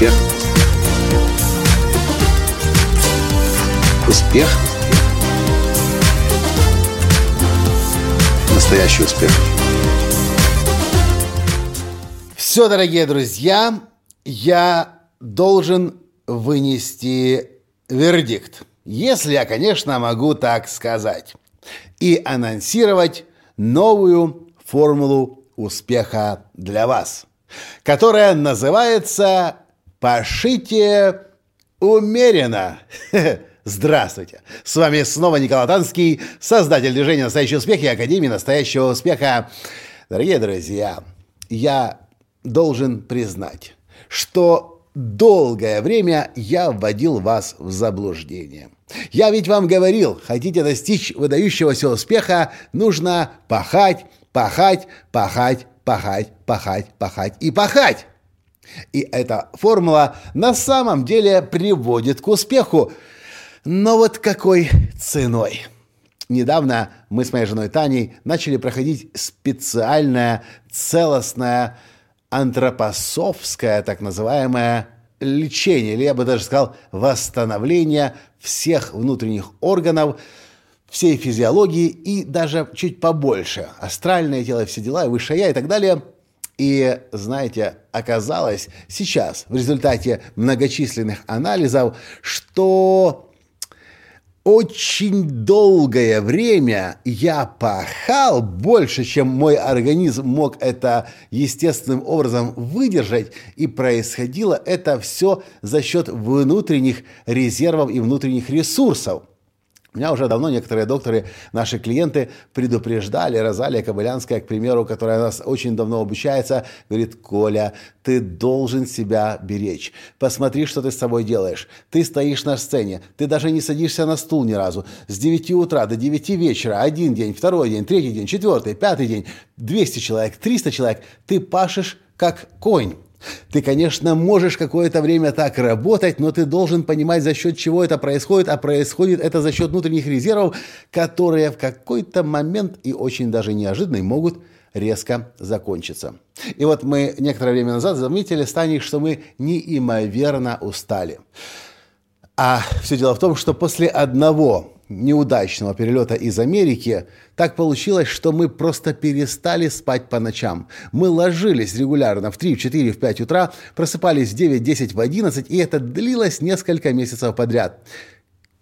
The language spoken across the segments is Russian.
Успех. Успех. Настоящий успех. Все, дорогие друзья, я должен вынести вердикт. Если я, конечно, могу так сказать. И анонсировать новую формулу успеха для вас, которая называется «Пошите умеренно». Здравствуйте! С вами снова Николай Танский, создатель движения «Настоящий успех» и Академии «Настоящего успеха». Дорогие друзья, я должен признать, что долгое время я вводил вас в заблуждение. Я ведь вам говорил, хотите достичь выдающегося успеха, нужно пахать, пахать, пахать, пахать, пахать, пахать и пахать. И эта формула на самом деле приводит к успеху. Но вот какой ценой? Недавно мы с моей женой Таней начали проходить специальное целостное антропосовское, так называемое, лечение, или я бы даже сказал, восстановление всех внутренних органов, всей физиологии и даже чуть побольше. Астральное тело, все дела, высшее я и так далее. И, знаете, оказалось сейчас, в результате многочисленных анализов, что очень долгое время я пахал больше, чем мой организм мог это естественным образом выдержать, и происходило это все за счет внутренних резервов и внутренних ресурсов. Меня уже давно некоторые докторы, наши клиенты предупреждали, Розалия Кобылянская, к примеру, которая у нас очень давно обучается, говорит, Коля, ты должен себя беречь. Посмотри, что ты с собой делаешь. Ты стоишь на сцене, ты даже не садишься на стул ни разу. С 9 утра до 9 вечера, один день, второй день, третий день, четвертый, пятый день, 200 человек, 300 человек, ты пашешь как конь. Ты, конечно, можешь какое-то время так работать, но ты должен понимать, за счет чего это происходит, а происходит это за счет внутренних резервов, которые в какой-то момент и очень даже неожиданный могут резко закончиться. И вот мы некоторое время назад заметили с что мы неимоверно устали. А все дело в том, что после одного неудачного перелета из Америки так получилось, что мы просто перестали спать по ночам. Мы ложились регулярно в 3, в 4, в 5 утра, просыпались в 9, 10, в 11, и это длилось несколько месяцев подряд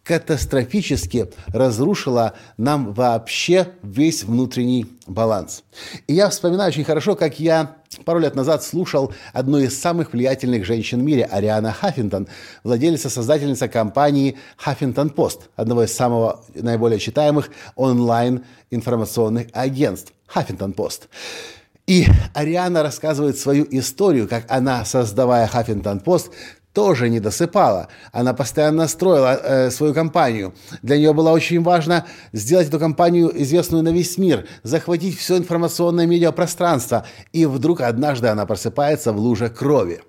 катастрофически разрушила нам вообще весь внутренний баланс. И я вспоминаю очень хорошо, как я пару лет назад слушал одну из самых влиятельных женщин в мире, Ариана Хаффинтон, владелица, создательница компании Huffington Post, одного из самых наиболее читаемых онлайн-информационных агентств Huffington Post. И Ариана рассказывает свою историю, как она, создавая Huffington Post, тоже не досыпала. Она постоянно строила э, свою компанию. Для нее было очень важно сделать эту компанию известную на весь мир, захватить все информационное медиапространство. И вдруг однажды она просыпается в луже крови.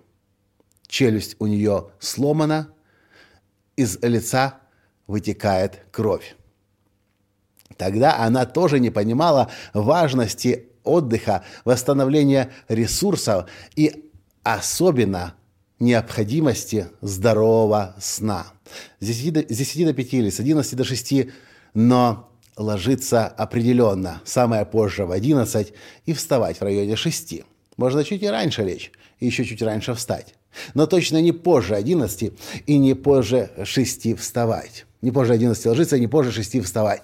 Челюсть у нее сломана, из лица вытекает кровь. Тогда она тоже не понимала важности отдыха, восстановления ресурсов и особенно необходимости здорового сна. С 10 до, с 10 до 5 или с 11 до 6, но ложиться определенно, самое позже в 11 и вставать в районе 6. Можно чуть и раньше лечь, и еще чуть раньше встать. Но точно не позже 11 и не позже 6 вставать. Не позже 11 ложиться, не позже 6 вставать.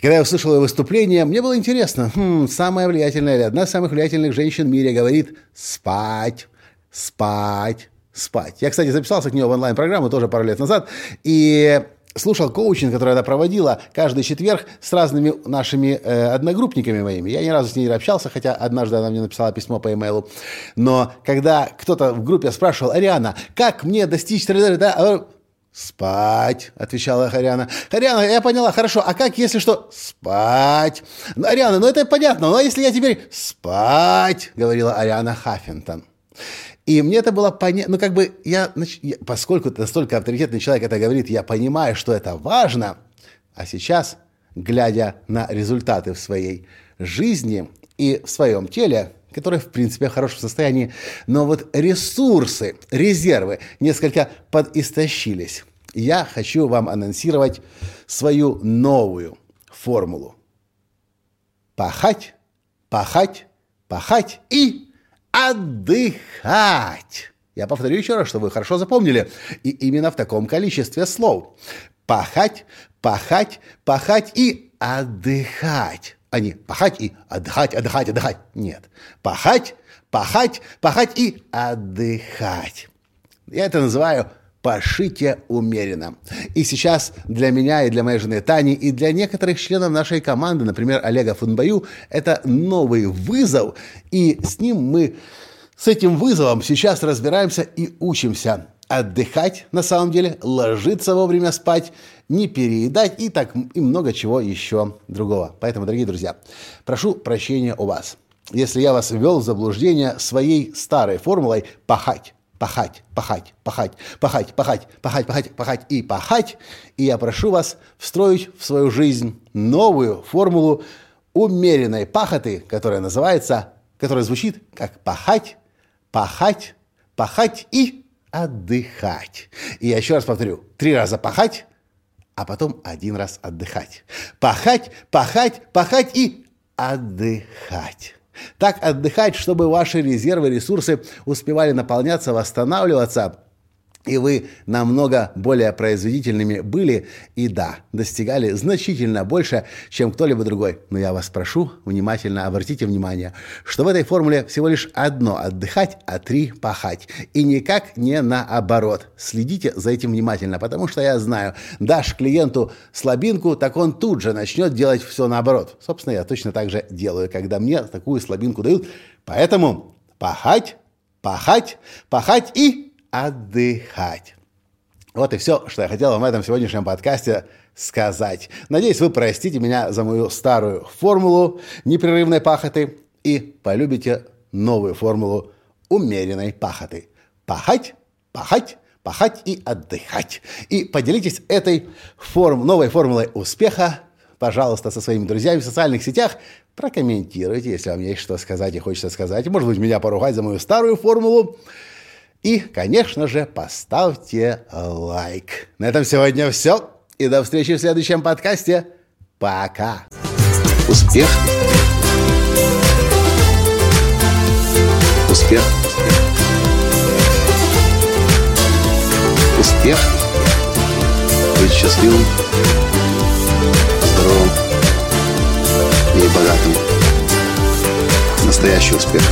Когда я услышал его выступление, мне было интересно. Хм, самая влиятельная или одна из самых влиятельных женщин в мире говорит «спать, спать, спать. Я, кстати, записался к нее в онлайн-программу тоже пару лет назад, и слушал коучинг, который она проводила каждый четверг с разными нашими э, одногруппниками моими. Я ни разу с ней не общался, хотя однажды она мне написала письмо по имейлу. Но когда кто-то в группе спрашивал, Ариана, как мне достичь... Да, «Спать», — отвечала Ариана. «Ариана, я поняла, хорошо, а как, если что?» «Спать». «Ариана, ну это понятно, но если я теперь...» «Спать», — говорила Ариана Хаффинтон. И мне это было понятно, ну как бы я, поскольку настолько авторитетный человек это говорит, я понимаю, что это важно, а сейчас, глядя на результаты в своей жизни и в своем теле, который, в принципе, в хорошем состоянии, но вот ресурсы, резервы несколько подистощились. Я хочу вам анонсировать свою новую формулу. Пахать, пахать, пахать и отдыхать. Я повторю еще раз, чтобы вы хорошо запомнили. И именно в таком количестве слов. Пахать, пахать, пахать и отдыхать. А не пахать и отдыхать, отдыхать, отдыхать. Нет. Пахать, пахать, пахать и отдыхать. Я это называю пошите умеренно. И сейчас для меня и для моей жены Тани, и для некоторых членов нашей команды, например, Олега Фунбаю, это новый вызов, и с ним мы, с этим вызовом сейчас разбираемся и учимся отдыхать на самом деле, ложиться вовремя спать, не переедать и так и много чего еще другого. Поэтому, дорогие друзья, прошу прощения у вас, если я вас ввел в заблуждение своей старой формулой «пахать» пахать, пахать, пахать, пахать, пахать, пахать, пахать, пахать и пахать. И я прошу вас встроить в свою жизнь новую формулу умеренной пахоты, которая называется, которая звучит как пахать, пахать, пахать и отдыхать. И я еще раз повторю, три раза пахать, а потом один раз отдыхать. Пахать, пахать, пахать и отдыхать. Так отдыхать, чтобы ваши резервы, ресурсы успевали наполняться, восстанавливаться, и вы намного более производительными были и, да, достигали значительно больше, чем кто-либо другой. Но я вас прошу, внимательно обратите внимание, что в этой формуле всего лишь одно – отдыхать, а три – пахать. И никак не наоборот. Следите за этим внимательно, потому что я знаю, дашь клиенту слабинку, так он тут же начнет делать все наоборот. Собственно, я точно так же делаю, когда мне такую слабинку дают. Поэтому пахать, пахать, пахать и отдыхать. Вот и все, что я хотел вам в этом сегодняшнем подкасте сказать. Надеюсь, вы простите меня за мою старую формулу непрерывной пахоты и полюбите новую формулу умеренной пахоты. Пахать, пахать, пахать и отдыхать. И поделитесь этой форм, новой формулой успеха, пожалуйста, со своими друзьями в социальных сетях. Прокомментируйте, если вам есть что сказать и хочется сказать. Может быть, меня поругать за мою старую формулу. И, конечно же, поставьте лайк. На этом сегодня все. И до встречи в следующем подкасте. Пока. Успех. Успех. Успех. Быть счастливым, здоровым и богатым. Настоящий успех.